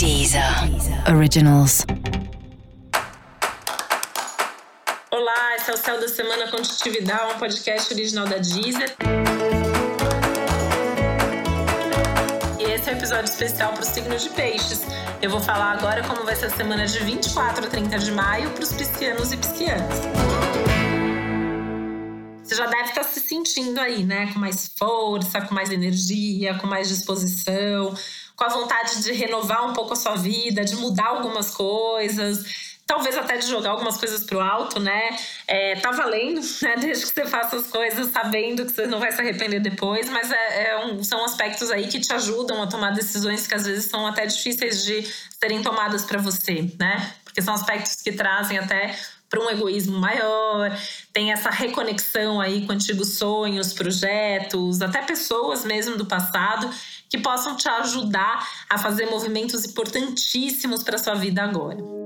Deezer Originals. Olá, esse é o Céu da Semana Contitividade, um podcast original da Deezer. E esse é um episódio especial para o signo de peixes. Eu vou falar agora como vai ser a semana de 24 a 30 de maio para os piscianos e piscianas. Você já deve estar se sentindo aí, né? Com mais força, com mais energia, com mais disposição, com a vontade de renovar um pouco a sua vida, de mudar algumas coisas, talvez até de jogar algumas coisas pro alto, né? É, tá valendo, né? Desde que você faça as coisas sabendo que você não vai se arrepender depois, mas é, é um, são aspectos aí que te ajudam a tomar decisões que às vezes são até difíceis de serem tomadas para você, né? Porque são aspectos que trazem até para um egoísmo maior, tem essa reconexão aí com antigos sonhos, projetos, até pessoas mesmo do passado que possam te ajudar a fazer movimentos importantíssimos para sua vida agora.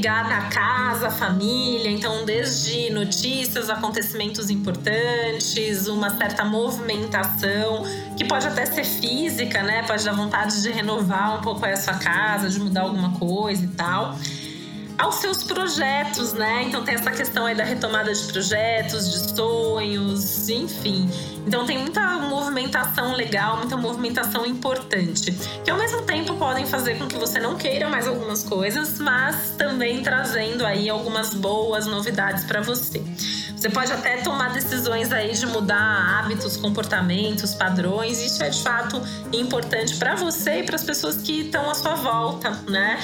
ligada à casa, à família, então desde notícias, acontecimentos importantes, uma certa movimentação, que pode até ser física, né? Pode dar vontade de renovar um pouco a sua casa, de mudar alguma coisa e tal aos seus projetos, né? Então tem essa questão aí da retomada de projetos, de sonhos, enfim. Então tem muita movimentação legal, muita movimentação importante, que ao mesmo tempo podem fazer com que você não queira mais algumas coisas, mas também trazendo aí algumas boas novidades para você. Você pode até tomar decisões aí de mudar hábitos, comportamentos, padrões. Isso é de fato importante para você e para as pessoas que estão à sua volta, né?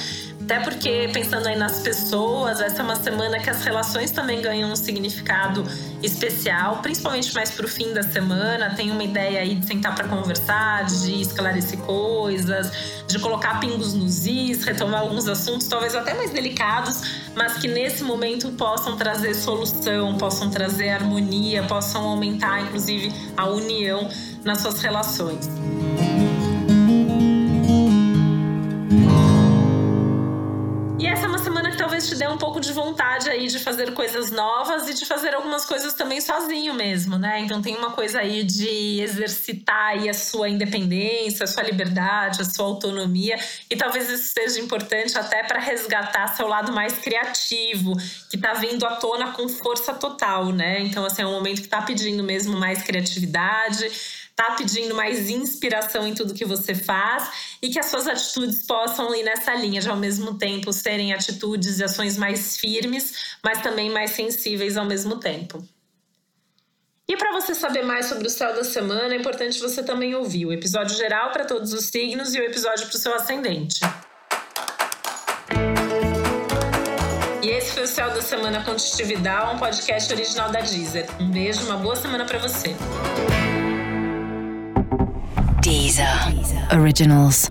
Até porque, pensando aí nas pessoas, essa é uma semana que as relações também ganham um significado especial, principalmente mais pro fim da semana. Tem uma ideia aí de sentar para conversar, de esclarecer coisas, de colocar pingos nos is, retomar alguns assuntos, talvez até mais delicados, mas que nesse momento possam trazer solução, possam trazer harmonia, possam aumentar, inclusive, a união nas suas relações. Talvez te dê um pouco de vontade aí de fazer coisas novas e de fazer algumas coisas também sozinho mesmo, né? Então tem uma coisa aí de exercitar aí a sua independência, a sua liberdade, a sua autonomia e talvez isso seja importante até para resgatar seu lado mais criativo, que tá vindo à tona com força total, né? Então assim, é um momento que tá pedindo mesmo mais criatividade, tá pedindo mais inspiração em tudo que você faz e que as suas atitudes possam ir nessa linha, de ao mesmo tempo serem atitudes e ações mais firmes, mas também mais sensíveis ao mesmo tempo. E para você saber mais sobre o céu da semana, é importante você também ouvir o episódio geral para todos os signos e o episódio para o seu ascendente. E esse foi o Céu da Semana Contitividade, um podcast original da Deezer. Um beijo, uma boa semana para você. Originals.